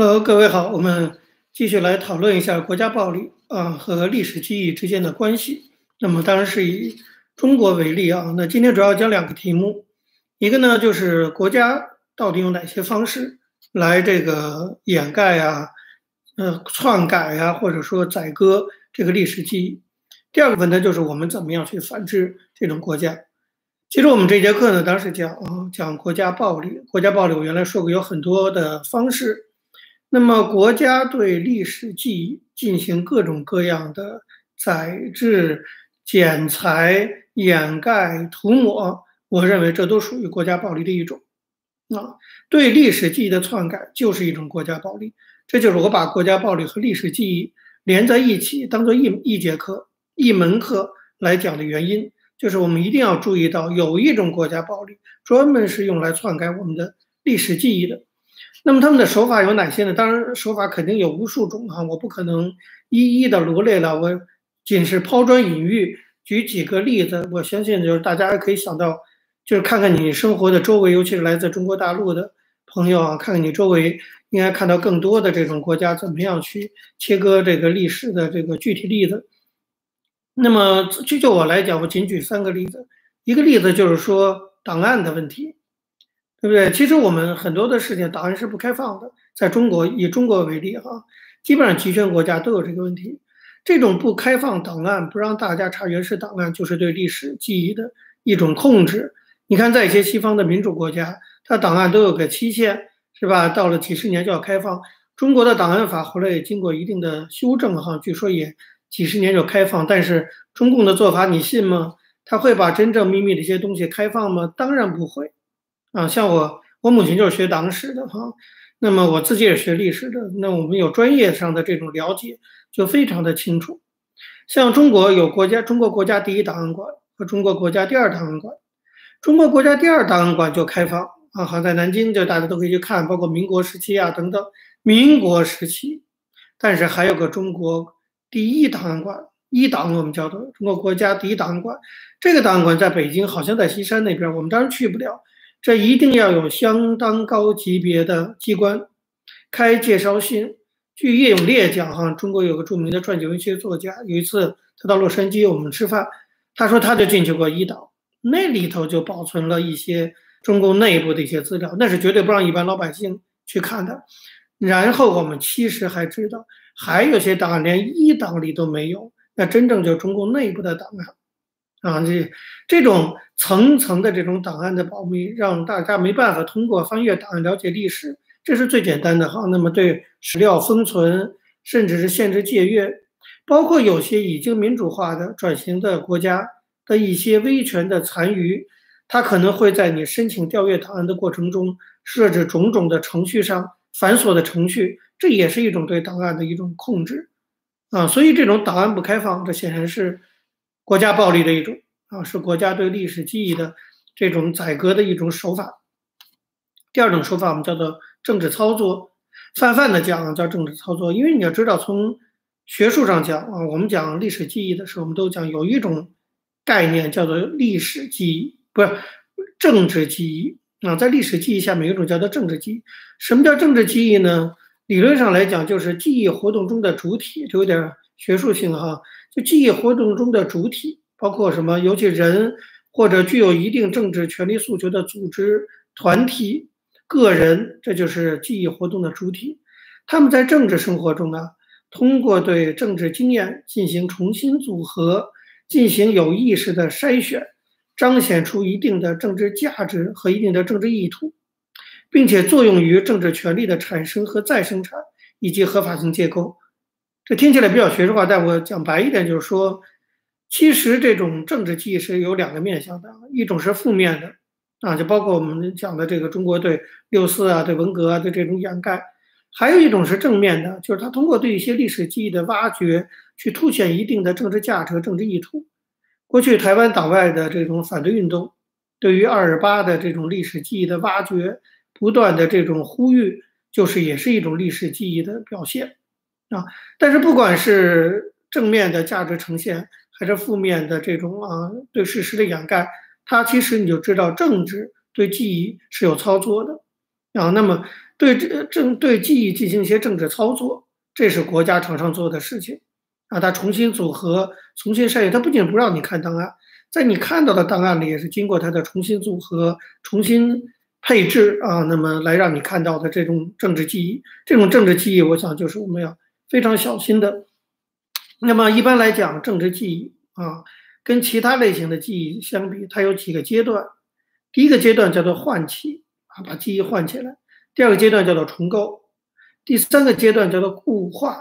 Hello，各位好，我们继续来讨论一下国家暴力啊和历史记忆之间的关系。那么当然是以中国为例啊。那今天主要讲两个题目，一个呢就是国家到底用哪些方式来这个掩盖啊、呃篡改啊，或者说宰割这个历史记忆。第二个问题就是我们怎么样去反制这种国家。其实我们这节课呢，当时讲啊讲国家暴力，国家暴力我原来说过有很多的方式。那么，国家对历史记忆进行各种各样的宰制、剪裁、掩盖、涂抹，我认为这都属于国家暴力的一种。啊，对历史记忆的篡改就是一种国家暴力。这就是我把国家暴力和历史记忆连在一起，当做一一节课、一门课来讲的原因，就是我们一定要注意到，有一种国家暴力专门是用来篡改我们的历史记忆的。那么他们的手法有哪些呢？当然，手法肯定有无数种啊，我不可能一一的罗列了。我仅是抛砖引玉，举几个例子。我相信就是大家可以想到，就是看看你生活的周围，尤其是来自中国大陆的朋友啊，看看你周围，应该看到更多的这种国家怎么样去切割这个历史的这个具体例子。那么就就我来讲，我仅举三个例子。一个例子就是说档案的问题。对不对？其实我们很多的事情档案是不开放的，在中国以中国为例哈，基本上集权国家都有这个问题。这种不开放档案，不让大家查原始档案，就是对历史记忆的一种控制。你看，在一些西方的民主国家，它档案都有个期限，是吧？到了几十年就要开放。中国的档案法后来也经过一定的修正哈，据说也几十年就开放。但是中共的做法，你信吗？他会把真正秘密的一些东西开放吗？当然不会。啊，像我，我母亲就是学党史的哈，那么我自己也学历史的，那我们有专业上的这种了解，就非常的清楚。像中国有国家，中国国家第一档案馆和中国国家第二档案馆，中国国家第二档案馆就开放啊，好在南京，就大家都可以去看，包括民国时期啊等等，民国时期，但是还有个中国第一档案馆，一档我们叫做中国国家第一档案馆，这个档案馆在北京，好像在西山那边，我们当然去不了。这一定要有相当高级别的机关开介绍信。据叶永烈讲，哈，中国有个著名的传记文学作家，有一次他到洛杉矶，我们吃饭，他说他就进去过一岛，那里头就保存了一些中共内部的一些资料，那是绝对不让一般老百姓去看的。然后我们其实还知道，还有些档案连一档里都没有，那真正就是中共内部的档案。啊，这这种层层的这种档案的保密，让大家没办法通过翻阅档案了解历史，这是最简单的哈。那么对史料封存，甚至是限制借阅，包括有些已经民主化的转型的国家的一些威权的残余，它可能会在你申请调阅档案的过程中设置种种的程序上繁琐的程序，这也是一种对档案的一种控制啊。所以这种档案不开放，这显然是。国家暴力的一种啊，是国家对历史记忆的这种宰割的一种手法。第二种手法我们叫做政治操作，泛泛的讲叫政治操作。因为你要知道，从学术上讲啊，我们讲历史记忆的时候，我们都讲有一种概念叫做历史记忆，不是政治记忆啊。在历史记忆下面有一种叫做政治记忆。什么叫政治记忆呢？理论上来讲，就是记忆活动中的主体，就有点学术性哈。就记忆活动中的主体包括什么？尤其人或者具有一定政治权利诉求的组织、团体、个人，这就是记忆活动的主体。他们在政治生活中呢，通过对政治经验进行重新组合，进行有意识的筛选，彰显出一定的政治价值和一定的政治意图，并且作用于政治权利的产生和再生产以及合法性结构。这听起来比较学术化，但我讲白一点，就是说，其实这种政治记忆是有两个面向的，一种是负面的，啊，就包括我们讲的这个中国对六四啊、对文革啊的这种掩盖；还有一种是正面的，就是他通过对一些历史记忆的挖掘，去凸显一定的政治价值和政治意图。过去台湾岛外的这种反对运动，对于二二八的这种历史记忆的挖掘，不断的这种呼吁，就是也是一种历史记忆的表现。啊，但是不管是正面的价值呈现，还是负面的这种啊对事实的掩盖，它其实你就知道政治对记忆是有操作的啊。那么对这政对记忆进行一些政治操作，这是国家常常做的事情啊。他重新组合、重新筛选，他不仅不让你看档案，在你看到的档案里也是经过他的重新组合、重新配置啊，那么来让你看到的这种政治记忆，这种政治记忆，我想就是我们要非常小心的。那么一般来讲，政治记忆啊，跟其他类型的记忆相比，它有几个阶段。第一个阶段叫做唤起啊，把记忆唤起来。第二个阶段叫做重构，第三个阶段叫做固化，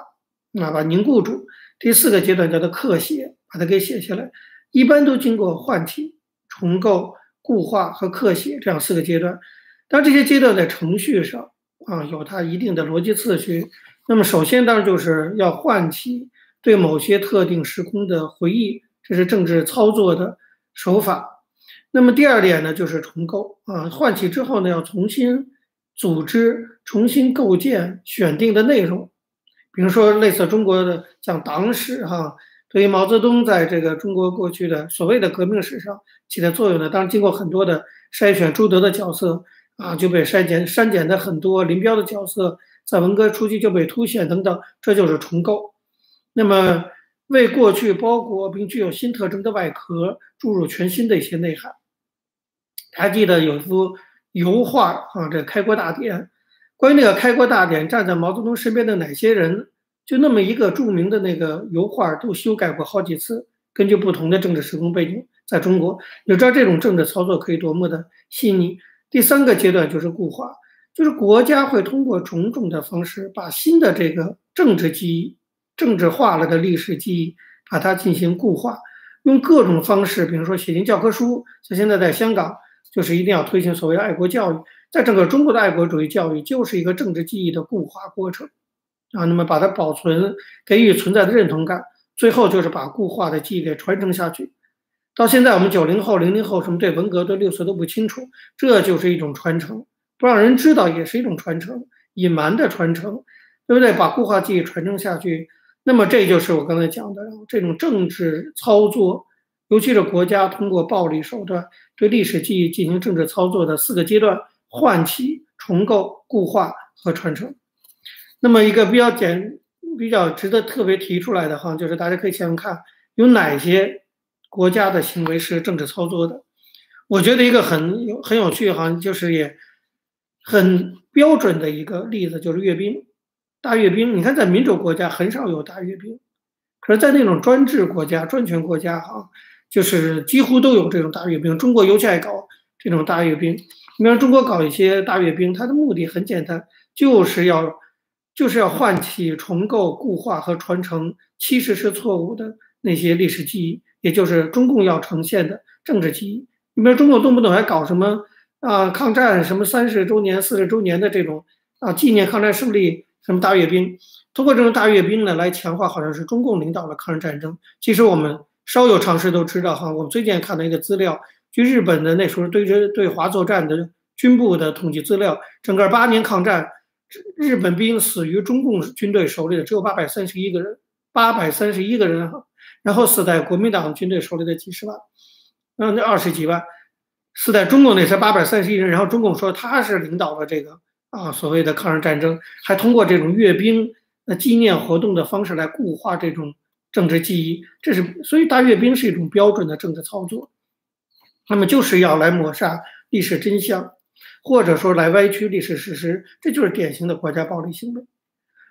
啊，把凝固住。第四个阶段叫做刻写，把它给写下来。一般都经过唤起、重构、固化和刻写这样四个阶段。当这些阶段在程序上啊有它一定的逻辑次序。那么首先当然就是要唤起对某些特定时空的回忆，这是政治操作的手法。那么第二点呢就是重构啊，唤起之后呢要重新。组织重新构建选定的内容，比如说类似中国的像党史哈，对于毛泽东在这个中国过去的所谓的革命史上起的作用呢，当然经过很多的筛选，朱德的角色啊就被筛减删减的很多，林彪的角色在文革初期就被凸显等等，这就是重构。那么为过去包裹并具有新特征的外壳注入全新的一些内涵。还记得有一幅。油画啊，这开国大典，关于那个开国大典，站在毛泽东身边的哪些人，就那么一个著名的那个油画，都修改过好几次，根据不同的政治时空背景，在中国，你知道这种政治操作可以多么的细腻。第三个阶段就是固化，就是国家会通过种种的方式，把新的这个政治记忆、政治化了的历史记忆，把它进行固化，用各种方式，比如说写进教科书，像现在在香港。就是一定要推行所谓爱国教育，在整个中国的爱国主义教育就是一个政治记忆的固化过程，啊，那么把它保存，给予存在的认同感，最后就是把固化的记忆给传承下去。到现在我们九零后、零零后什么对文革、对六四都不清楚，这就是一种传承，不让人知道也是一种传承，隐瞒的传承，对不对？把固化记忆传承下去，那么这就是我刚才讲的这种政治操作。尤其是国家通过暴力手段对历史记忆进行政治操作的四个阶段：唤起、重构、固化和传承。那么一个比较简、比较值得特别提出来的哈，就是大家可以想想看，有哪些国家的行为是政治操作的？我觉得一个很有很有趣哈，就是也很标准的一个例子，就是阅兵、大阅兵。你看，在民主国家很少有大阅兵，可是，在那种专制国家、专权国家哈。就是几乎都有这种大阅兵，中国尤其爱搞这种大阅兵。你比如中国搞一些大阅兵，它的目的很简单，就是要就是要唤起、重构、固化和传承其实是错误的那些历史记忆，也就是中共要呈现的政治记忆。你比如中国动不动还搞什么啊抗战什么三十周年、四十周年的这种啊纪念抗战胜利什么大阅兵，通过这种大阅兵呢来强化好像是中共领导的抗日战争。其实我们。稍有常识都知道哈，我们最近看到一个资料，据日本的那时候对这对华作战的军部的统计资料，整个八年抗战，日本兵死于中共军队手里的只有八百三十一个人，八百三十一个人哈，然后死在国民党军队手里的几十万，嗯，那二十几万，死在中共那才八百三十一人，然后中共说他是领导了这个啊所谓的抗日战争，还通过这种阅兵呃纪念活动的方式来固化这种。政治记忆，这是所以大阅兵是一种标准的政治操作，那么就是要来抹杀历史真相，或者说来歪曲历史事实，这就是典型的国家暴力行为。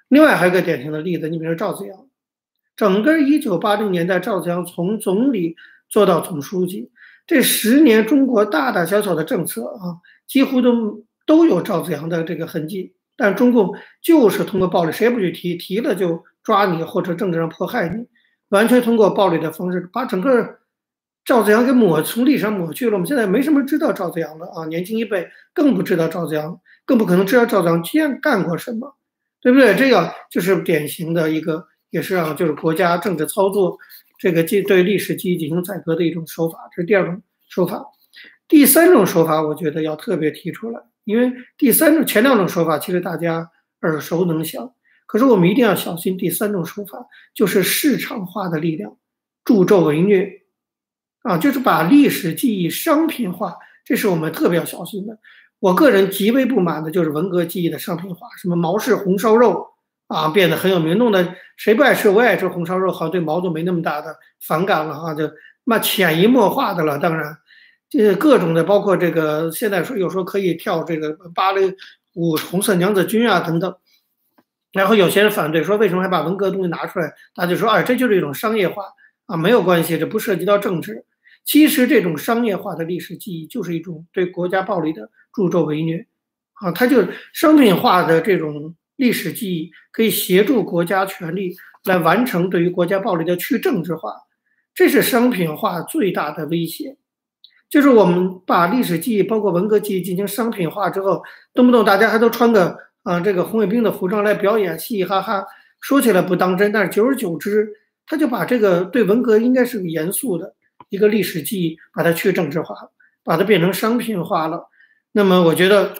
另外还有个典型的例子，你比如说赵紫阳，整个一九八零年代，赵紫阳从总理做到总书记，这十年中国大大小小的政策啊，几乎都都有赵紫阳的这个痕迹，但中共就是通过暴力，谁也不许提，提了就。抓你或者政治上迫害你，完全通过暴力的方式把整个赵子阳给抹从历史上抹去了。我们现在没什么知道赵子阳的啊，年轻一辈更不知道赵子阳，更不可能知道赵子阳干干过什么，对不对？这个就是典型的一个，也是啊，就是国家政治操作这个记对历史记忆进行宰割的一种手法。这是第二种手法。第三种手法，我觉得要特别提出来，因为第三种前两种手法其实大家耳熟能详。可是我们一定要小心，第三种手法就是市场化的力量，助纣为虐，啊，就是把历史记忆商品化，这是我们特别要小心的。我个人极为不满的就是文革记忆的商品化，什么毛氏红烧肉啊，变得很有名，弄得谁不爱吃，我也爱吃红烧肉，好像对毛都没那么大的反感了哈，就那潜移默化的了。当然，这各种的，包括这个现在说有时候可以跳这个芭蕾舞、红色娘子军啊等等。然后有些人反对说，为什么还把文革东西拿出来？他就说，哎，这就是一种商业化啊，没有关系，这不涉及到政治。其实这种商业化的历史记忆就是一种对国家暴力的助纣为虐，啊，它就商品化的这种历史记忆可以协助国家权力来完成对于国家暴力的去政治化，这是商品化最大的威胁。就是我们把历史记忆，包括文革记忆进行商品化之后，动不动大家还都穿个啊这个红卫兵的服装来表演，嘻嘻哈哈，说起来不当真，但是久而久之，他就把这个对文革应该是个严肃的。一个历史记忆，把它去政治化，把它变成商品化了。那么，我觉得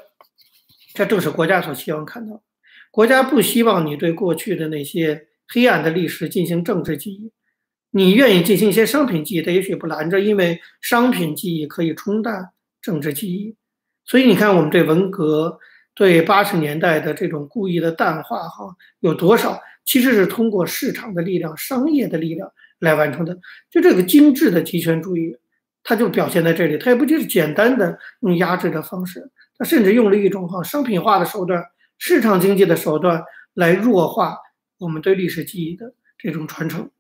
这正是国家所希望看到。国家不希望你对过去的那些黑暗的历史进行政治记忆，你愿意进行一些商品记忆，它也许不拦着，因为商品记忆可以冲淡政治记忆。所以，你看我们对文革、对八十年代的这种故意的淡化，哈，有多少其实是通过市场的力量、商业的力量。来完成的，就这个精致的极权主义，它就表现在这里。它也不就是简单的用压制的方式，它甚至用了一种哈商品化的手段、市场经济的手段来弱化我们对历史记忆的这种传承。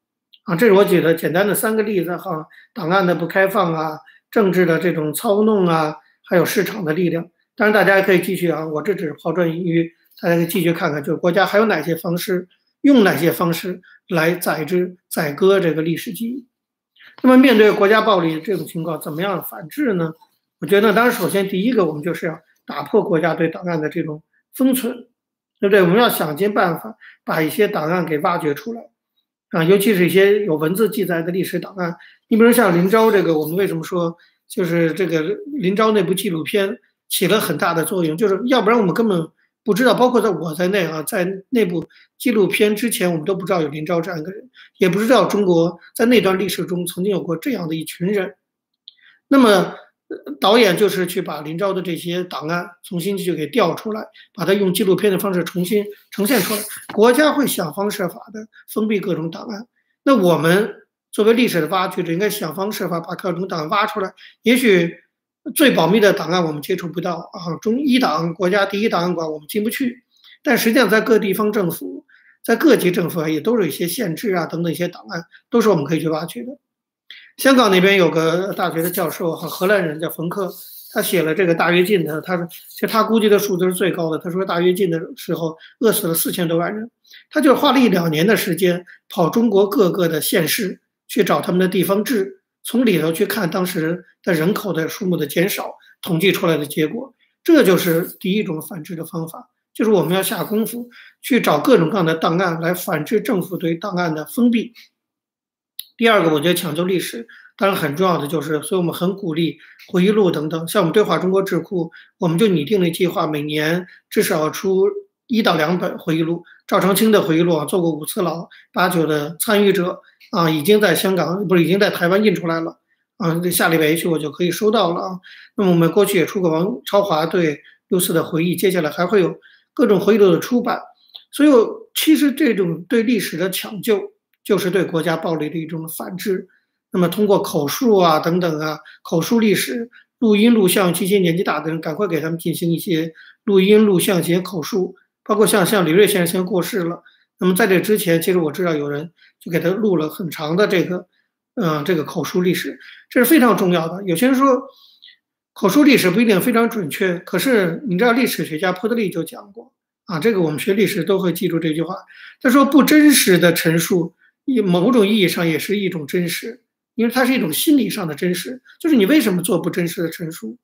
啊，这是我举的简单的三个例子哈：档案的不开放啊，政治的这种操弄啊，还有市场的力量。当然，大家可以继续啊，我这只是抛砖引玉，大家可以继续看看，就是国家还有哪些方式。用哪些方式来宰制、宰割这个历史记忆？那么面对国家暴力这种情况，怎么样反制呢？我觉得，当然，首先第一个，我们就是要打破国家对档案的这种封存，对不对？我们要想尽办法把一些档案给挖掘出来啊，尤其是一些有文字记载的历史档案。你比如像林昭这个，我们为什么说就是这个林昭那部纪录片起了很大的作用？就是要不然我们根本。不知道，包括在我在内啊，在那部纪录片之前，我们都不知道有林昭这样一个人，也不知道中国在那段历史中曾经有过这样的一群人。那么，导演就是去把林昭的这些档案重新去给调出来，把它用纪录片的方式重新呈现出来。国家会想方设法的封闭各种档案，那我们作为历史的挖掘者，应该想方设法把各种档案挖出来。也许。最保密的档案我们接触不到啊，中一档国家第一档案馆我们进不去，但实际上在各地方政府，在各级政府也都是一些限制啊等等一些档案，都是我们可以去挖掘的。香港那边有个大学的教授哈，荷兰人叫冯克，他写了这个大跃进的，他说其实他估计的数字是最高的，他说大跃进的时候饿死了四千多万人，他就花了一两年的时间跑中国各个的县市去找他们的地方志。从里头去看当时的人口的数目的减少，统计出来的结果，这就是第一种反制的方法，就是我们要下功夫去找各种各样的档案来反制政府对档案的封闭。第二个，我觉得抢救历史当然很重要的就是，所以我们很鼓励回忆录等等，像我们对话中国智库，我们就拟定了计划，每年至少出一到两本回忆录。赵长青的回忆录啊，做过五次牢，八九的参与者。啊，已经在香港，不是已经在台湾印出来了啊？这下礼拜一去我就可以收到了啊。那么我们过去也出过王超华对六四的回忆，接下来还会有各种回忆录的出版。所以，其实这种对历史的抢救，就是对国家暴力的一种反制。那么，通过口述啊等等啊，口述历史、录音录像，这些年纪大的人赶快给他们进行一些录音录像、进行口述，包括像像李瑞先生先过世了。那么在这之前，其实我知道有人就给他录了很长的这个，嗯，这个口述历史，这是非常重要的。有些人说口述历史不一定非常准确，可是你知道历史学家波德利就讲过啊，这个我们学历史都会记住这句话。他说不真实的陈述，以某种意义上也是一种真实，因为它是一种心理上的真实，就是你为什么做不真实的陈述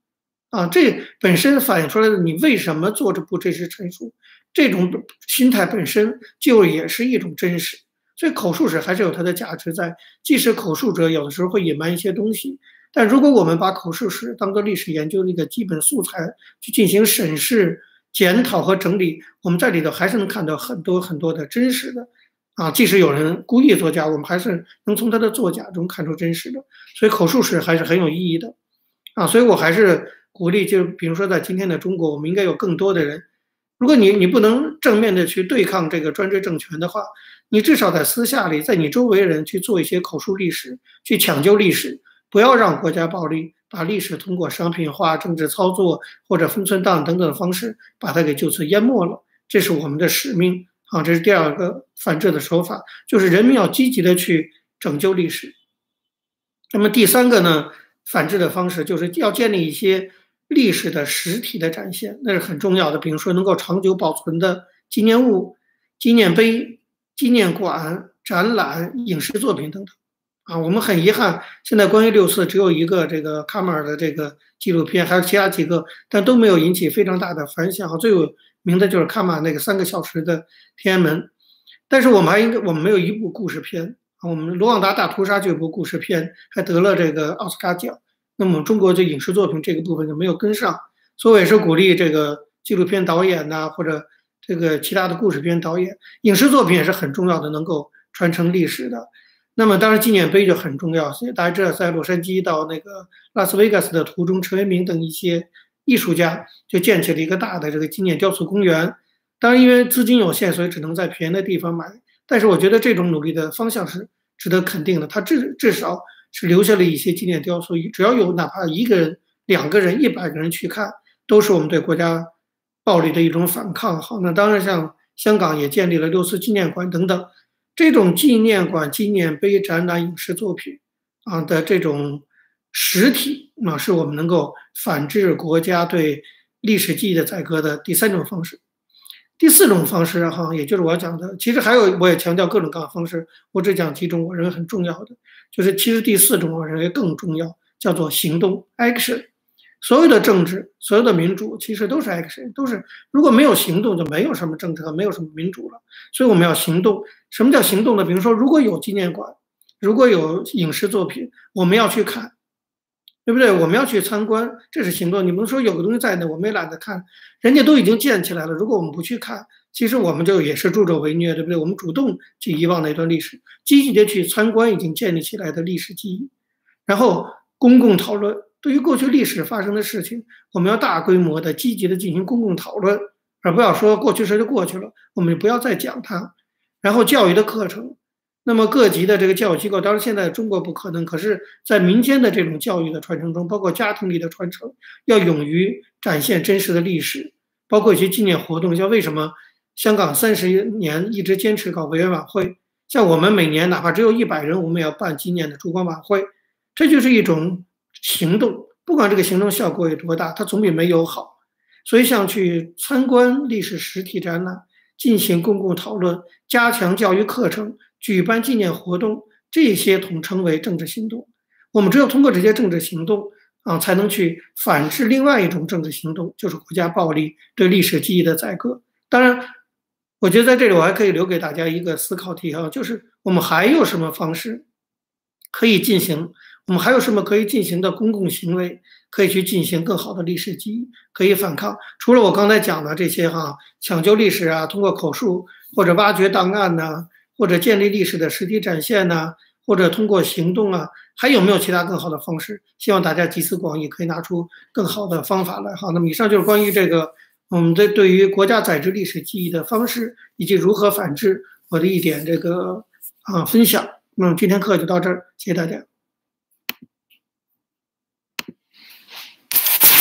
啊？这本身反映出来的你为什么做这不真实陈述？这种心态本身就也是一种真实，所以口述史还是有它的价值在。即使口述者有的时候会隐瞒一些东西，但如果我们把口述史当做历史研究的一个基本素材去进行审视、检讨和整理，我们在里头还是能看到很多很多的真实的。啊，即使有人故意作假，我们还是能从他的作假中看出真实的。所以口述史还是很有意义的。啊，所以我还是鼓励，就比如说在今天的中国，我们应该有更多的人。如果你你不能正面的去对抗这个专制政权的话，你至少在私下里，在你周围人去做一些口述历史，去抢救历史，不要让国家暴力把历史通过商品化、政治操作或者分寸档等等方式把它给就此淹没了。这是我们的使命啊！这是第二个反制的手法，就是人民要积极的去拯救历史。那么第三个呢，反制的方式就是要建立一些历史的实体的展现，那是很重要的。比如说能够长久保存的纪念物、纪念碑。纪念馆、展览、影视作品等等，啊，我们很遗憾，现在关于六四只有一个这个卡马尔的这个纪录片，还有其他几个，但都没有引起非常大的反响。最有名字就是卡马那个三个小时的天安门，但是我们还应该，我们没有一部故事片。我们卢旺达大屠杀这部故事片，还得了这个奥斯卡奖。那么中国这影视作品这个部分就没有跟上，所以我也是鼓励这个纪录片导演呐，或者。这个其他的故事片导演、影视作品也是很重要的，能够传承历史的。那么，当然纪念碑就很重要。所以大家知道，在洛杉矶到那个拉斯维加斯的途中，陈为民等一些艺术家就建起了一个大的这个纪念雕塑公园。当然，因为资金有限，所以只能在便宜的地方买。但是，我觉得这种努力的方向是值得肯定的。他至至少是留下了一些纪念雕塑，只要有哪怕一个人、两个人、一百个人去看，都是我们对国家。暴力的一种反抗，好，那当然像香港也建立了六四纪念馆等等，这种纪念馆、纪念碑、展览、影视作品啊的这种实体，那是我们能够反制国家对历史记忆的宰割的第三种方式。第四种方式哈，也就是我要讲的，其实还有我也强调各种各样的方式，我只讲几种我认为很重要的，就是其实第四种我认为更重要，叫做行动 （action）。所有的政治，所有的民主，其实都是 action，都是如果没有行动，就没有什么政治和没有什么民主了。所以我们要行动。什么叫行动呢？比如说，如果有纪念馆，如果有影视作品，我们要去看，对不对？我们要去参观，这是行动。你们说有个东西在那，我们也懒得看，人家都已经建起来了。如果我们不去看，其实我们就也是助纣为虐，对不对？我们主动去遗忘那段历史，积极的去参观已经建立起来的历史记忆，然后公共讨论。对于过去历史发生的事情，我们要大规模的、积极的进行公共讨论，而不要说过去事就过去了，我们不要再讲它。然后教育的课程，那么各级的这个教育机构，当然现在中国不可能，可是在民间的这种教育的传承中，包括家庭里的传承，要勇于展现真实的历史，包括一些纪念活动，像为什么香港三十年一直坚持搞维园晚会，像我们每年哪怕只有一百人，我们也要办纪念的烛光晚会，这就是一种。行动，不管这个行动效果有多大，它总比没有好。所以，像去参观历史实体展览、进行公共讨论、加强教育课程、举办纪念活动，这些统称为政治行动。我们只有通过这些政治行动啊，才能去反制另外一种政治行动，就是国家暴力对历史记忆的宰割。当然，我觉得在这里我还可以留给大家一个思考题啊，就是我们还有什么方式可以进行？我们还有什么可以进行的公共行为，可以去进行更好的历史记忆，可以反抗？除了我刚才讲的这些哈，抢救历史啊，通过口述或者挖掘档案呐，或者建立历史的实体展现呐，或者通过行动啊，还有没有其他更好的方式？希望大家集思广益，可以拿出更好的方法来好。那么以上就是关于这个我们的对于国家载制历史记忆的方式以及如何反制我的一点这个啊分享。那么今天课就到这儿，谢谢大家。